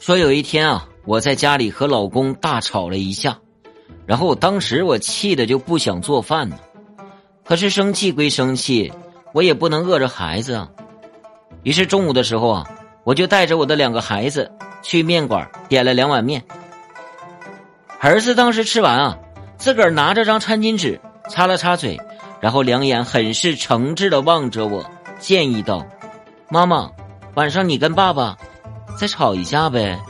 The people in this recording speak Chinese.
说有一天啊，我在家里和老公大吵了一架，然后我当时我气的就不想做饭呢。可是生气归生气，我也不能饿着孩子啊。于是中午的时候啊，我就带着我的两个孩子去面馆点了两碗面。儿子当时吃完啊，自个儿拿着张餐巾纸擦了擦嘴，然后两眼很是诚挚的望着我，建议道：“妈妈，晚上你跟爸爸。”再吵一架呗。